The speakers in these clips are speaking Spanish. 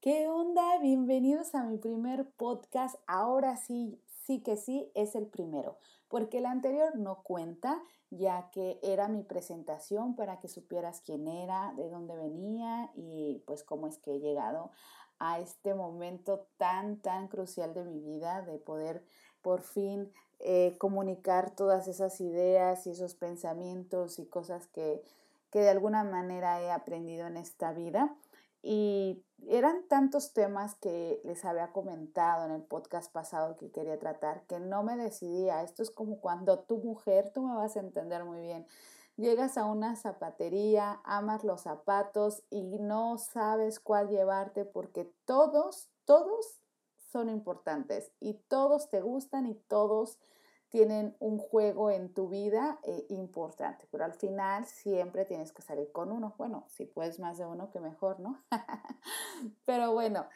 ¿Qué onda? Bienvenidos a mi primer podcast. Ahora sí, sí que sí, es el primero, porque el anterior no cuenta, ya que era mi presentación para que supieras quién era, de dónde venía y pues cómo es que he llegado a este momento tan, tan crucial de mi vida, de poder por fin eh, comunicar todas esas ideas y esos pensamientos y cosas que, que de alguna manera he aprendido en esta vida. Y eran tantos temas que les había comentado en el podcast pasado que quería tratar que no me decidía. Esto es como cuando tu mujer, tú me vas a entender muy bien, llegas a una zapatería, amas los zapatos y no sabes cuál llevarte porque todos, todos son importantes y todos te gustan y todos tienen un juego en tu vida eh, importante, pero al final siempre tienes que salir con uno. Bueno, si puedes más de uno, que mejor, ¿no? pero bueno,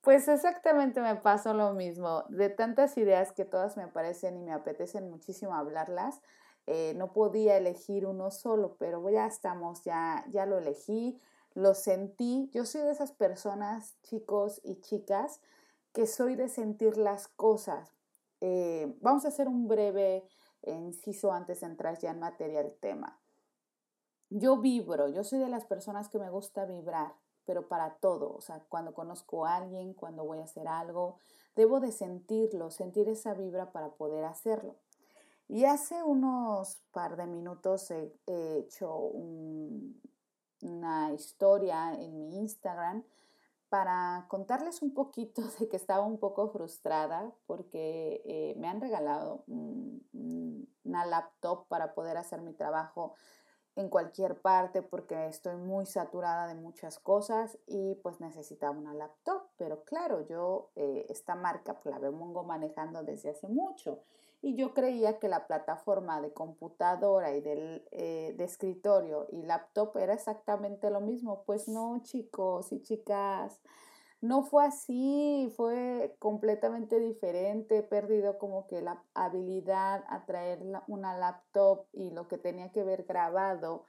pues exactamente me pasó lo mismo. De tantas ideas que todas me parecen y me apetecen muchísimo hablarlas, eh, no podía elegir uno solo, pero ya estamos, ya, ya lo elegí, lo sentí. Yo soy de esas personas, chicos y chicas, que soy de sentir las cosas eh, vamos a hacer un breve inciso antes de entrar ya en materia del tema. Yo vibro, yo soy de las personas que me gusta vibrar, pero para todo, o sea, cuando conozco a alguien, cuando voy a hacer algo, debo de sentirlo, sentir esa vibra para poder hacerlo. Y hace unos par de minutos he, hecho una historia en mi Instagram para contarles un poquito de que estaba un poco frustrada porque eh, me han regalado una laptop para poder hacer mi trabajo en cualquier parte porque estoy muy saturada de muchas cosas y pues necesitaba una laptop. Pero claro, yo eh, esta marca pues, la vengo manejando desde hace mucho y yo creía que la plataforma de computadora y del, eh, de escritorio y laptop era exactamente lo mismo. Pues no, chicos y chicas, no fue así, fue completamente diferente. He perdido como que la habilidad a traer una laptop y lo que tenía que ver grabado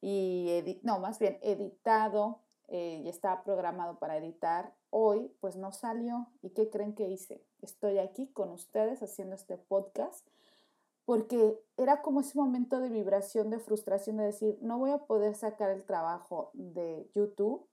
y, no, más bien editado eh, y estaba programado para editar. Hoy, pues no salió. ¿Y qué creen que hice? estoy aquí con ustedes haciendo este podcast, porque era como ese momento de vibración, de frustración, de decir, no voy a poder sacar el trabajo de YouTube,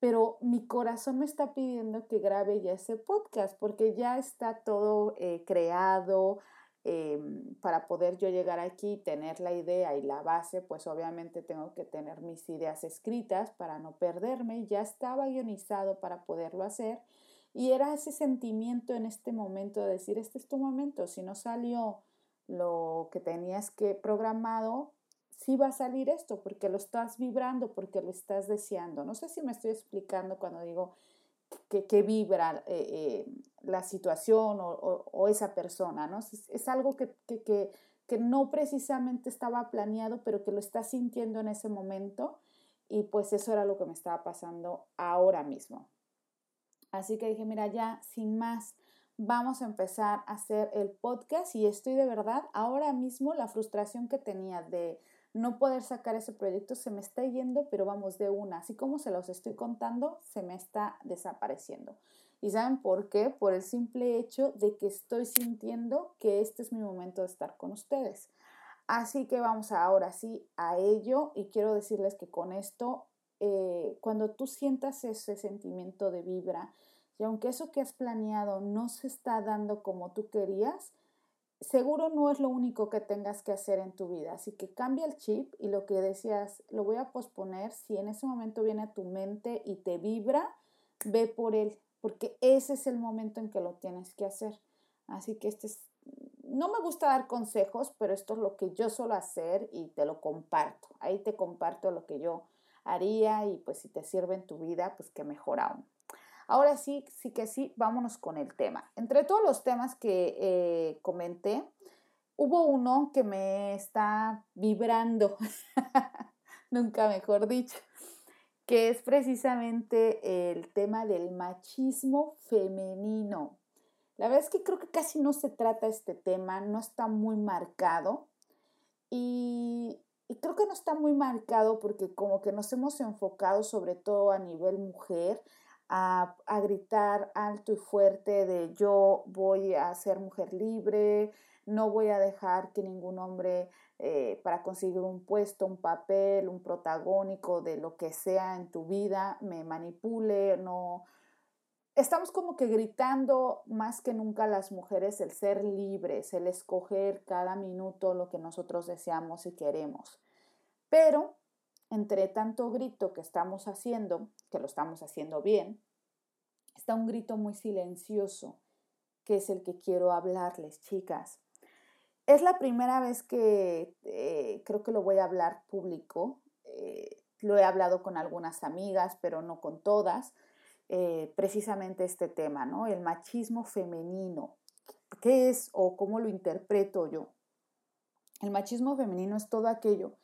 pero mi corazón me está pidiendo que grabe ya ese podcast, porque ya está todo eh, creado. Em, para poder yo llegar aquí tener la idea y la base, pues obviamente tengo que tener mis ideas escritas para no perderme. Ya estaba guionizado para poderlo hacer y era ese sentimiento en este momento de decir, este es tu momento, si no salió lo que tenías que programado, sí va a salir esto, porque lo estás vibrando, porque lo estás deseando. No sé si me estoy explicando cuando digo que, vibra eh, eh, la situación o, esa persona, ¿no? Es, algo que, que, que no precisamente estaba planeado, pero que lo estás sintiendo en ese momento y pues eso era lo que me estaba pasando ahora mismo. Así que dije, mira, ya sin más, vamos a empezar a hacer el podcast y estoy de verdad, ahora mismo la frustración que tenía de no poder sacar ese proyecto se me está yendo, pero vamos de una, así como se los estoy contando, se me está desapareciendo. ¿Y saben por qué? Por el simple hecho de que estoy sintiendo que este es mi momento de estar con ustedes. Así que vamos ahora sí a ello y quiero decirles que con esto eh, cuando tú sientas ese sentimiento de vibra y aunque eso que has planeado no se está dando como tú querías, seguro no es lo único que tengas que hacer en tu vida. Así que cambia el chip y lo que decías, lo voy a posponer. Si en ese momento viene a tu mente y te vibra, ve por él, porque ese es el momento en que lo tienes que hacer. Así que este es, no me gusta dar consejos, pero esto es lo que yo suelo hacer y te lo comparto. Ahí te comparto lo que yo haría y pues si te sirve en tu vida, pues que mejor aún. Ahora sí, sí que sí, vámonos con el tema. Entre todos los temas que eh, comenté, hubo uno que me está vibrando, nunca mejor dicho, que es precisamente el tema del machismo femenino. La verdad es que creo que casi no se trata este tema, no está muy marcado y y creo que no está muy marcado porque como que nos hemos enfocado sobre todo a nivel mujer a, gritar alto y fuerte de yo voy a ser mujer libre, no voy a dejar que ningún hombre eh, para conseguir un puesto, un papel, un protagónico de lo que sea en tu vida me manipule, no. Estamos como que gritando más que nunca las mujeres el ser libres, el escoger cada minuto lo que nosotros deseamos y queremos. Pero entre tanto grito que estamos haciendo, que lo estamos haciendo bien, está un grito muy silencioso, que es el que quiero hablarles, chicas. Es la primera vez que eh, creo que lo voy a hablar público. Eh, lo he hablado con algunas amigas, pero no con todas. Eh, precisamente este tema, ¿no? El machismo femenino. ¿Qué es o cómo lo interpreto yo? El machismo femenino es todo aquello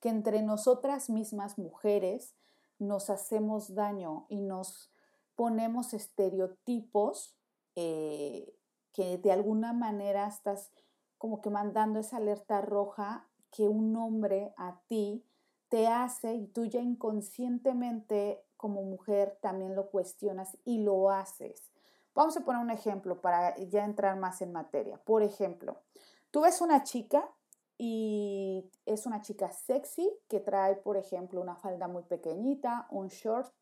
que entre nosotras mismas mujeres nos hacemos daño y nos ponemos estereotipos que de alguna manera estás como que mandando esa alerta roja que un hombre a ti te hace y tú ya inconscientemente como mujer también lo cuestionas y lo haces. Vamos a poner un ejemplo para ya entrar más en materia. Por ejemplo, tú ves una chica y es una chica sexy que trae, por ejemplo, una falda muy pequeñita, un short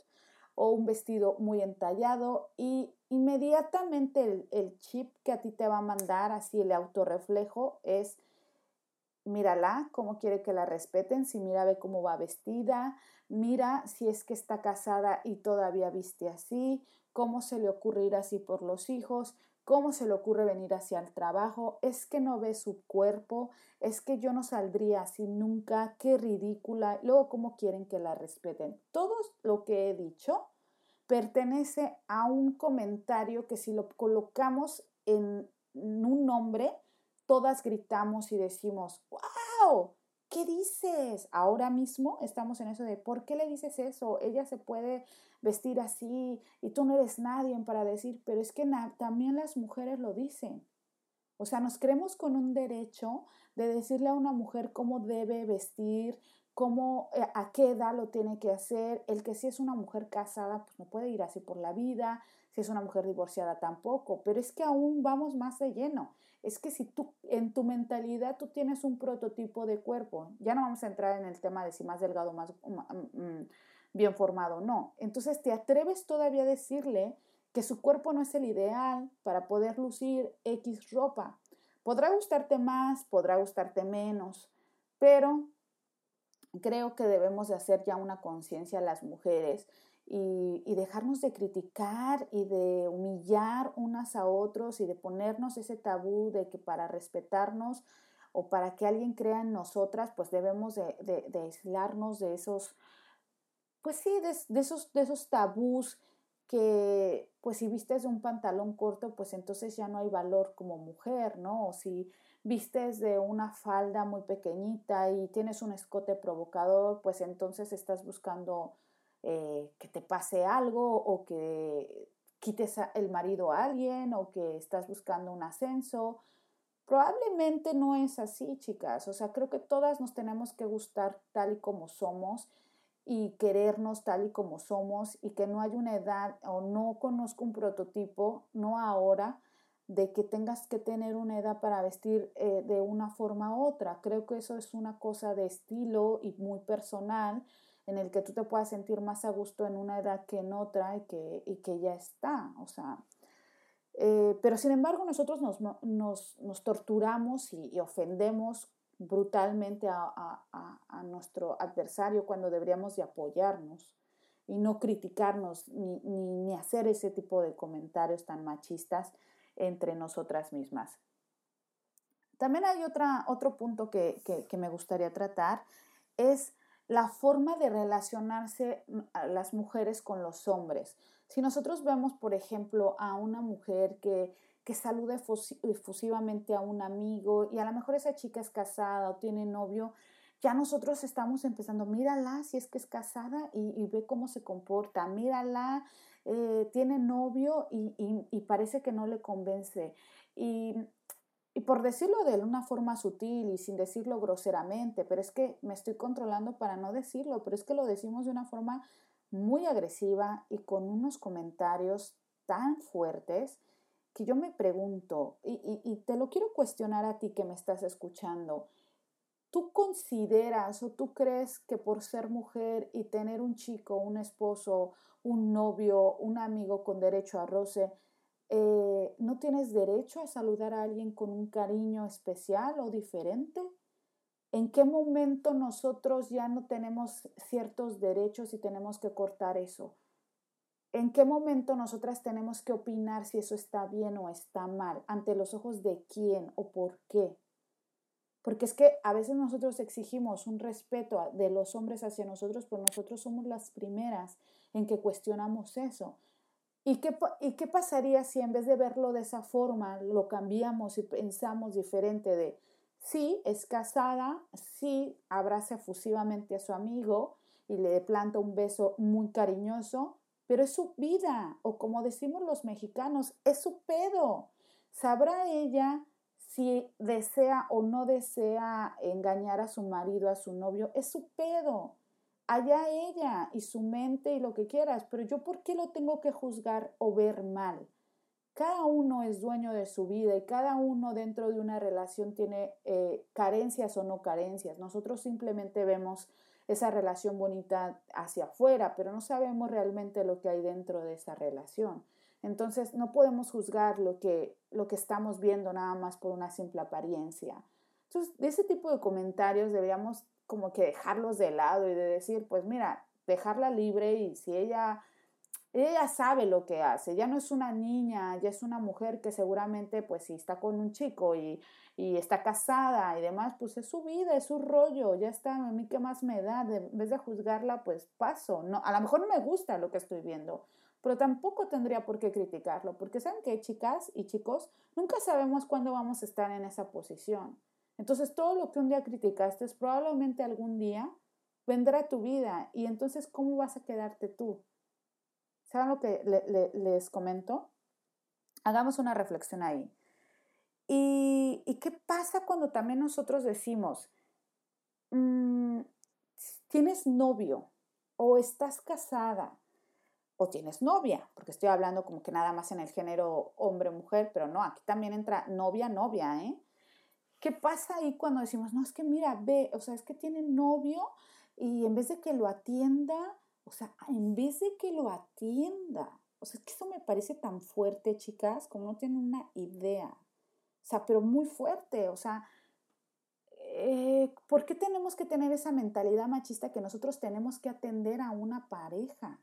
o un vestido muy entallado y inmediatamente el, chip que a ti te va a mandar, así el autorreflejo, es mírala, cómo quiere que la respeten, si mira ve cómo va vestida, mira si es que está casada y todavía viste así, cómo se le ocurre ir así por los hijos, cómo se le ocurre venir hacia el trabajo, es que no ve su cuerpo, es que yo no saldría así nunca, qué ridícula, luego cómo quieren que la respeten. Todo lo que he dicho pertenece a un comentario que si lo colocamos en un nombre, todas gritamos y decimos, wow, ¿qué dices? Ahora mismo estamos en eso de, ¿por qué le dices eso? Ella se puede vestir así y tú no eres nadie para decir, pero es que también las mujeres lo dicen. O sea, nos creemos con un derecho de decirle a una mujer cómo debe vestir, cómo, eh, a qué edad lo tiene que hacer, el que si es una mujer casada, pues no puede ir así por la vida, si es una mujer divorciada tampoco, pero es que aún vamos más de lleno. Es que si tú, en tu mentalidad, tú tienes un prototipo de cuerpo, ya no vamos a entrar en el tema de si más delgado, más mm, mm, bien formado, no. Entonces te atreves todavía a decirle que su cuerpo no es el ideal para poder lucir X ropa. Podrá gustarte más, podrá gustarte menos, pero creo que debemos de hacer ya una conciencia a las mujeres y, dejarnos de criticar y de humillar unas a otros y de ponernos ese tabú de que para respetarnos o para que alguien crea en nosotras, pues debemos de, aislarnos de esos, pues sí, de, esos, de esos tabús que, pues si vistes un pantalón corto, pues entonces ya no hay valor como mujer, ¿no? O si vistes de una falda muy pequeñita y tienes un escote provocador, pues entonces estás buscando eh, que te pase algo o que quites el marido a alguien o que estás buscando un ascenso. Probablemente no es así, chicas. O sea, creo que todas nos tenemos que gustar tal y como somos y querernos tal y como somos y que no hay una edad o no conozco un prototipo, no ahora, de que tengas que tener una edad para vestir eh, de una forma u otra. Creo que eso es una cosa de estilo y muy personal en el que tú te puedas sentir más a gusto en una edad que en otra y que, y que ya está. O sea, eh, pero sin embargo nosotros nos, nos, nos torturamos y, ofendemos brutalmente a, a, a, nuestro adversario cuando deberíamos de apoyarnos y no criticarnos ni, ni, ni hacer ese tipo de comentarios tan machistas entre nosotras mismas. También hay otra, otro punto que, me gustaría tratar, es la forma de relacionarse las mujeres con los hombres. Si nosotros vemos, por ejemplo, a una mujer que, que saluda efusivamente a un amigo y a lo mejor esa chica es casada o tiene novio, ya nosotros estamos empezando, mírala si es que es casada y, y ve cómo se comporta, mírala eh, tiene novio y, parece que no le convence. Y, por decirlo de una forma sutil y sin decirlo groseramente, pero es que me estoy controlando para no decirlo, pero es que lo decimos de una forma muy agresiva y con unos comentarios tan fuertes que yo me pregunto, y, te lo quiero cuestionar a ti que me estás escuchando, ¿tú consideras o tú crees que por ser mujer y tener un chico, un esposo, un novio, un amigo con derecho a roce, eh, no tienes derecho a saludar a alguien con un cariño especial o diferente? ¿En qué momento nosotros ya no tenemos ciertos derechos y tenemos que cortar eso? ¿En qué momento nosotras tenemos que opinar si eso está bien o está mal? ¿Ante los ojos de quién o por qué? Porque es que a veces nosotros exigimos un respeto de los hombres hacia nosotros, pero nosotros somos las primeras en que cuestionamos eso. ¿Y qué, ¿Y qué pasaría si en vez de verlo de esa forma lo cambiamos y pensamos diferente de, sí, es casada, sí, abraza efusivamente a su amigo y le planta un beso muy cariñoso, pero es su vida, o como decimos los mexicanos, es su pedo. ¿Sabrá ella si desea o no desea engañar a su marido, a su novio? Es su pedo. Allá ella y su mente y lo que quieras, pero yo ¿por qué lo tengo que juzgar o ver mal? Cada uno es dueño de su vida y cada uno dentro de una relación tiene eh, carencias o no carencias. Nosotros simplemente vemos esa relación bonita hacia afuera, pero no sabemos realmente lo que hay dentro de esa relación. Entonces no podemos juzgar lo que, lo que estamos viendo nada más por una simple apariencia. Entonces, de ese tipo de comentarios deberíamos como que dejarlos de lado y de decir, pues mira, dejarla libre y si ella ella sabe lo que hace, ya no es una niña, ya es una mujer que seguramente pues si está con un chico y, está casada y demás, pues es su vida, es su rollo, ya está, a mí qué más me da, en vez de juzgarla pues paso, no, a lo mejor no me gusta lo que estoy viendo, pero tampoco tendría por qué criticarlo, porque saben que chicas y chicos, nunca sabemos cuándo vamos a estar en esa posición. Entonces todo lo que un día criticaste, probablemente algún día vendrá a tu vida y entonces ¿cómo vas a quedarte tú? ¿Saben lo que les comento? Hagamos una reflexión ahí. ¿Y, qué pasa cuando también nosotros decimos, mm, tienes novio o estás casada o tienes novia? Porque estoy hablando como que nada más en el género hombre-mujer, pero no, aquí también entra novia, novia, ¿eh? ¿Qué pasa ahí cuando decimos, no, es que mira, ve, o sea, es que tiene novio y en vez de que lo atienda, o sea, en vez de que lo atienda, o sea, es que eso me parece tan fuerte, chicas, como no tienen una idea. O sea, pero muy fuerte, o sea, eh, ¿por qué tenemos que tener esa mentalidad machista que nosotros tenemos que atender a una pareja?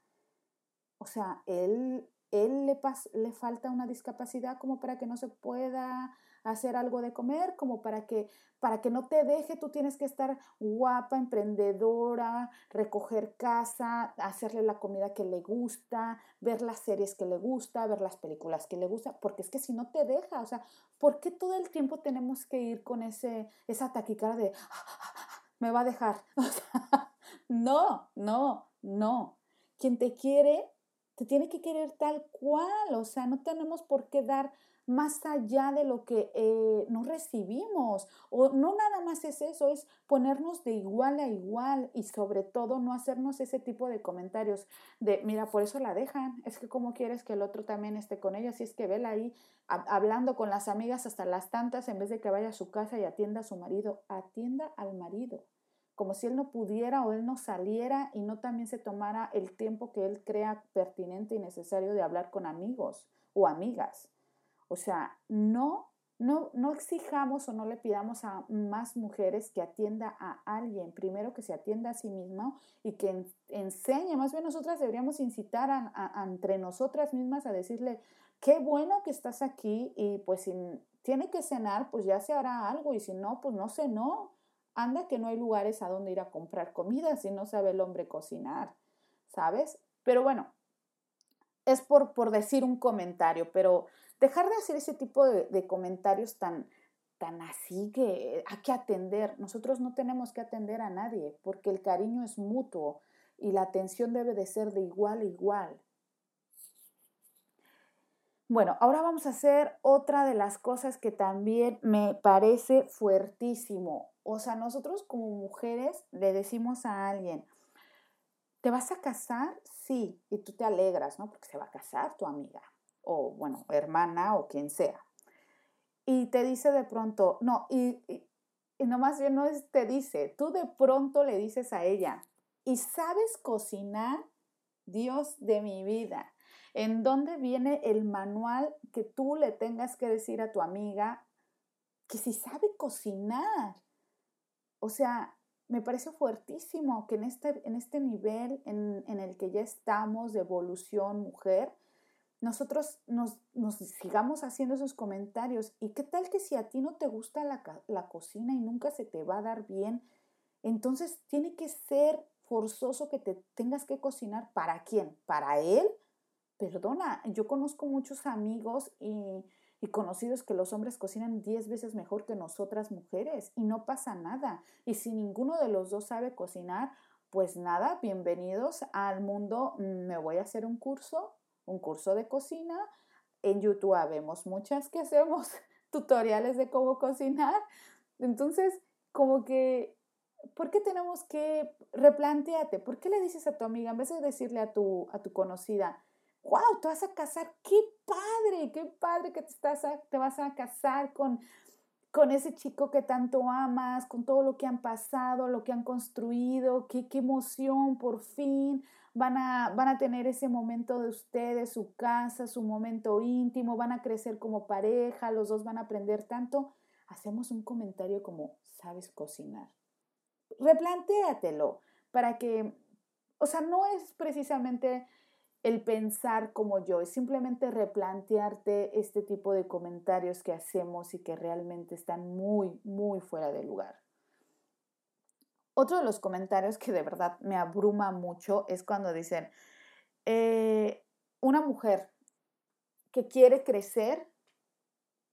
O sea, él, él le, le falta una discapacidad como para que no se pueda hacer algo de comer, como para que, para que no te deje, tú tienes que estar guapa, emprendedora, recoger casa, hacerle la comida que le gusta, ver las series que le gusta, ver las películas que le gusta, porque es que si no te deja, o sea, ¿por qué todo el tiempo tenemos que ir con ese, esa taquicara de, me va a dejar? no, no, no. Quien te quiere, te tiene que querer tal cual, o sea, no tenemos por qué dar más allá de lo que eh, no recibimos. O no nada más es eso, es ponernos de igual a igual y sobre todo no hacernos ese tipo de comentarios de, mira, por eso la dejan, es que cómo quieres que el otro también esté con ella, si es que vela ahí hablando con las amigas hasta las tantas en vez de que vaya a su casa y atienda a su marido, atienda al marido como si él no pudiera o él no saliera y no también se tomara el tiempo que él crea pertinente y necesario de hablar con amigos o amigas. O sea, no, no, no exijamos o no le pidamos a más mujeres que atienda a alguien, primero que se atienda a sí misma y que enseñe, más bien nosotras deberíamos incitar a, entre nosotras mismas a decirle, qué bueno que estás aquí y pues si tiene que cenar, pues ya se hará algo y si no, pues no cenó. Anda que no hay lugares a donde ir a comprar comida si no sabe el hombre cocinar, ¿sabes? Pero bueno, es por, por decir un comentario, pero dejar de hacer ese tipo de, comentarios tan, tan así que hay que atender. Nosotros no tenemos que atender a nadie porque el cariño es mutuo y la atención debe de ser de igual a igual. Bueno, ahora vamos a hacer otra de las cosas que también me parece fuertísimo. O sea, nosotros como mujeres le decimos a alguien, ¿te vas a casar? Sí, y tú te alegras, ¿no? Porque se va a casar tu amiga, o bueno, hermana o quien sea. Y te dice de pronto, no, y, y, y nomás bien no te dice, tú de pronto le dices a ella, ¿y sabes cocinar? Dios de mi vida. ¿En dónde viene el manual que tú le tengas que decir a tu amiga que si sabe cocinar? O sea, me parece fuertísimo que en este, en este nivel en, en el que ya estamos de evolución mujer, nosotros nos, sigamos haciendo esos comentarios. ¿Y qué tal que si a ti no te gusta la, la, cocina y nunca se te va a dar bien? Entonces tiene que ser forzoso que te tengas que cocinar. ¿Para quién? ¿Para él? Perdona, yo conozco muchos amigos y, y conocidos que los hombres cocinan 10 veces mejor que nosotras mujeres y no pasa nada. Y si ninguno de los dos sabe cocinar, pues nada, bienvenidos al mundo. Mm, me voy a hacer un curso, un curso de cocina. En YouTube vemos muchas que hacemos tutoriales de cómo cocinar. Entonces, como que ¿por qué tenemos que replantearte? ¿Por qué le dices a tu amiga, en vez de decirle a tu, a tu conocida, wow, te vas a casar, qué padre, qué padre que te, estás te vas a casar con, con ese chico que tanto amas, con todo lo que han pasado, lo que han construido, qué, emoción, por fin van a, van a tener ese momento de ustedes, su casa, su momento íntimo, van a crecer como pareja, los dos van a aprender tanto. Hacemos un comentario como, sabes cocinar replantéatelo para que, o sea, no es precisamente el pensar como yo, es simplemente replantearte este tipo de comentarios que hacemos y que realmente están muy, muy fuera de lugar. Otro de los comentarios que de verdad me abruma mucho es cuando dicen, eh, una mujer que quiere crecer,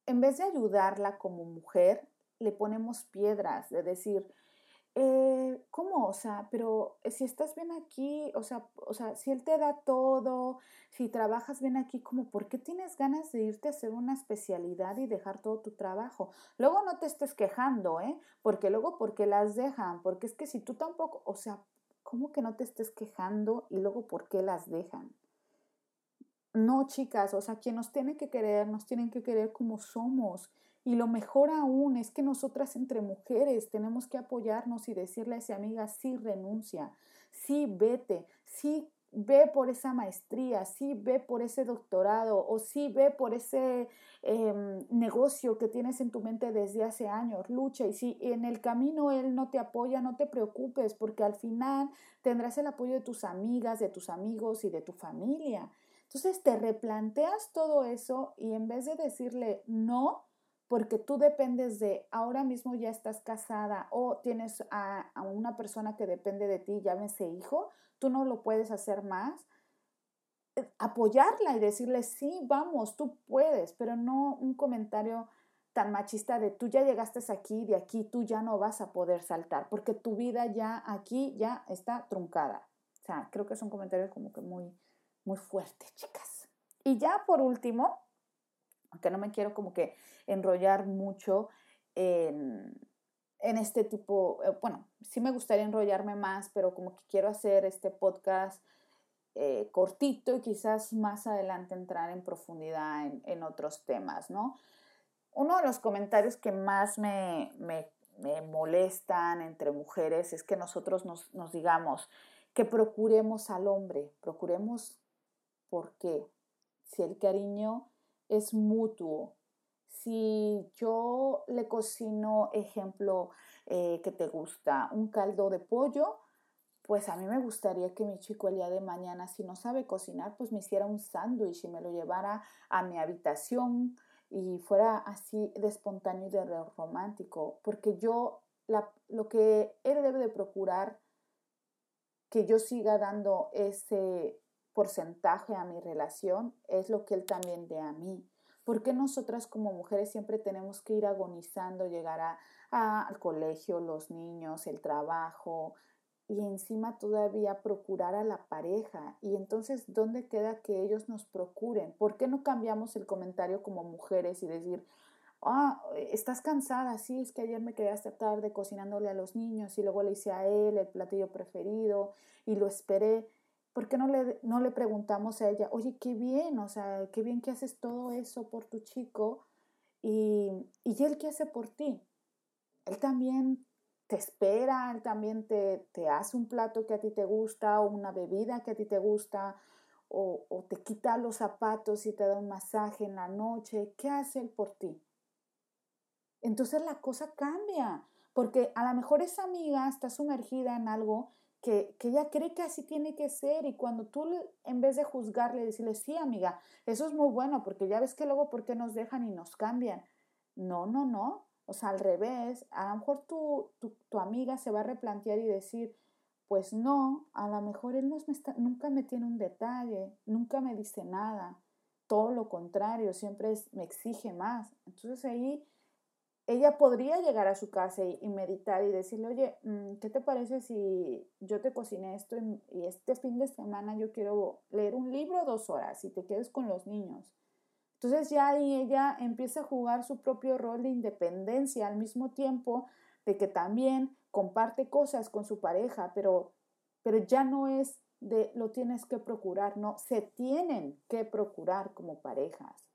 en vez de ayudarla como mujer, le ponemos piedras, de decir, eh, ¿cómo? O sea, pero eh, si estás bien aquí, o sea, o sea, si él te da todo, si trabajas bien aquí, como, ¿por qué tienes ganas de irte a hacer una especialidad y dejar todo tu trabajo? Luego no te estés quejando, ¿eh? Porque luego, ¿por qué las dejan? Porque es que si tú tampoco, o sea, ¿cómo que no te estés quejando y luego por qué las dejan? No, chicas, o sea, quien nos tiene que querer, nos tienen que querer como somos y lo mejor aún es que nosotras entre mujeres tenemos que apoyarnos y decirle a esa amiga, sí renuncia, sí vete, sí ve por esa maestría, sí ve por ese doctorado o sí ve por ese em, negocio que tienes en tu mente desde hace años, lucha y si en el camino él no te apoya, no te preocupes porque al final tendrás el apoyo de tus amigas, de tus amigos y de tu familia. Entonces te replanteas todo eso y en vez de decirle no, porque tú dependes de, ahora mismo ya estás casada o tienes a, una persona que depende de ti, llámese hijo, tú no lo puedes hacer más, eh, apoyarla y decirle, sí, vamos, tú puedes, pero no un comentario tan machista de tú ya llegaste aquí, de aquí tú ya no vas a poder saltar, porque tu vida ya aquí ya está truncada. O sea, creo que son comentarios como que muy, muy fuertes, chicas. Y ya por último, aunque no me quiero como que enrollar mucho en, este tipo, eh, bueno, sí me gustaría enrollarme más, pero como que quiero hacer este podcast eh, cortito y quizás más adelante entrar en profundidad en, otros temas, ¿no? Uno de los comentarios que más me, molestan entre mujeres es que nosotros nos, nos digamos que procuremos al hombre, procuremos porque si el cariño es mutuo. Si yo le cocino, ejemplo, eh, que te gusta, un caldo de pollo, pues a mí me gustaría que mi chico el día de mañana, si no sabe cocinar, pues me hiciera un sándwich y me lo llevara a mi habitación y fuera así de espontáneo y de romántico, porque yo lo que él debe de procurar que yo siga dando ese porcentaje a mi relación es lo que él también dé a mí. ¿Por qué nosotras como mujeres siempre tenemos que ir agonizando, llegar al colegio, los niños, el trabajo y encima todavía procurar a la pareja? Y entonces, ¿dónde queda que ellos nos procuren? ¿Por qué no cambiamos el comentario como mujeres y decir, ah, estás cansada, sí, es que ayer me quedé hasta tarde cocinándole a los niños y luego le hice a él el platillo preferido y lo esperé. ¿Por qué no le, no le preguntamos a ella, oye, qué bien, o sea, qué bien que haces todo eso por tu chico y, y él qué hace por ti? Él también te espera, él también te, te, hace un plato que a ti te gusta o una bebida que a ti te gusta o, o te quita los zapatos y te da un masaje en la noche. ¿Qué hace él por ti? entonces la cosa cambia, porque a lo mejor esa amiga está sumergida en algo que, que, ella cree que así tiene que ser y cuando tú en vez de juzgarle, decirle, sí amiga, eso es muy bueno, porque ya ves que luego, ¿por qué nos dejan y nos cambian? No, no, no, o sea, al revés, a lo mejor tu, tu, tu amiga se va a replantear y decir, pues no, a lo mejor él no me está, nunca me tiene un detalle, nunca me dice nada, todo lo contrario, siempre es, me exige más. Entonces ahí ella podría llegar a su casa y, meditar y decirle, oye, mm, ¿qué te parece si yo te cociné esto y, este fin de semana yo quiero leer un libro dos horas y te quedes con los niños? Entonces ya ahí ella empieza a jugar su propio rol de independencia al mismo tiempo de que también comparte cosas con su pareja, pero, pero ya no es de lo tienes que procurar, no, se tienen que procurar como parejas.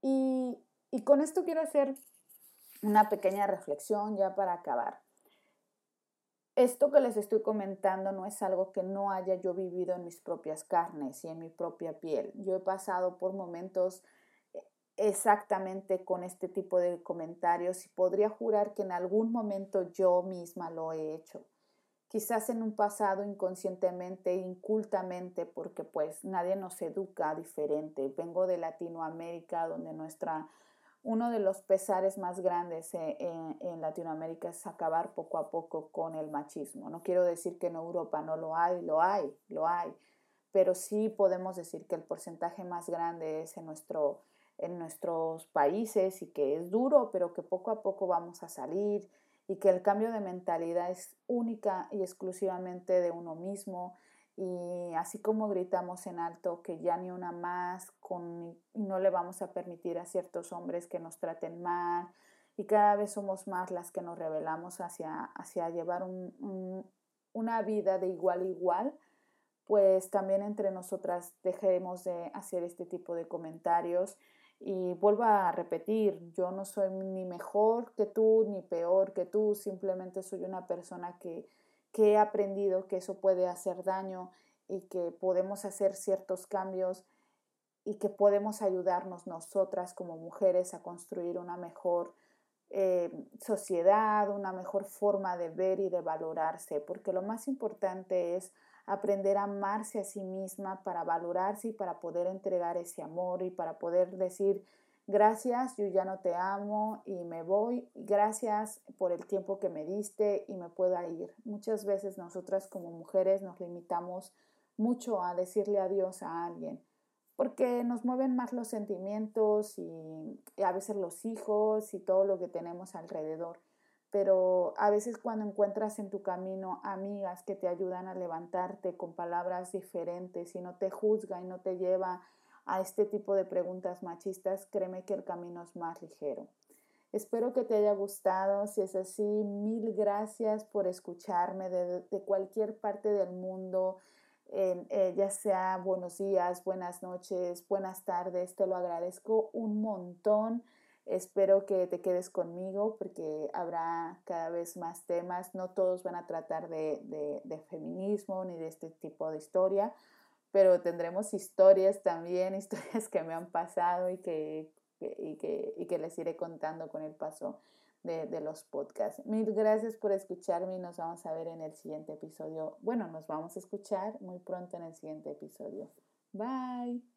Y, y con esto quiero hacer una pequeña reflexión ya para acabar. Esto que les estoy comentando no es algo que no haya yo vivido en mis propias carnes y en mi propia piel. Yo he pasado por momentos eh, exactamente con este tipo de comentarios y podría jurar que en algún momento yo misma lo he hecho. Quizás en un pasado inconscientemente, incultamente, porque pues nadie nos educa diferente. Vengo de Latinoamérica donde nuestra uno de los pesares más grandes eh, en, Latinoamérica es acabar poco a poco con el machismo. No quiero decir que en Europa no lo hay, lo hay, lo hay, pero sí podemos decir que el porcentaje más grande es en, nuestro, en nuestros países y que es duro, pero que poco a poco vamos a salir y que el cambio de mentalidad es única y exclusivamente de uno mismo y así como gritamos en alto que ya ni una más, con, no le vamos a permitir a ciertos hombres que nos traten mal, y cada vez somos más las que nos rebelamos hacia, hacia llevar una vida de igual a igual, pues también entre nosotras dejemos de hacer este tipo de comentarios. Y vuelvo a repetir, yo no soy ni mejor que tú ni peor que tú, simplemente soy una persona que que he aprendido que eso puede hacer daño y que podemos hacer ciertos cambios y que podemos ayudarnos nosotras como mujeres a construir una mejor eh, sociedad, una mejor forma de ver y de valorarse, porque lo más importante es aprender a amarse a sí misma para valorarse y para poder entregar ese amor y para poder decir, Gracias, yo ya no te amo y me voy. Gracias por el tiempo que me diste y me pueda ir. Muchas veces nosotras como mujeres nos limitamos mucho a decirle adiós a alguien porque nos mueven más los sentimientos y, a veces los hijos y todo lo que tenemos alrededor. Pero a veces cuando encuentras en tu camino amigas que te ayudan a levantarte con palabras diferentes y no te juzga y no te lleva a este tipo de preguntas machistas, créeme que el camino es más ligero. Espero que te haya gustado. Si es así, mil gracias por escucharme de, cualquier parte del mundo, eh, ya sea buenos días, buenas noches, buenas tardes. Te lo agradezco un montón. Espero que te quedes conmigo porque habrá cada vez más temas. No todos van a tratar de, de feminismo ni de este tipo de historia pero tendremos historias también, historias que me han pasado y que, y que, y que les iré contando con el paso de, de, los podcasts. Mil gracias por escucharme y nos vamos a ver en el siguiente episodio. Bueno, nos vamos a escuchar muy pronto en el siguiente episodio. Bye.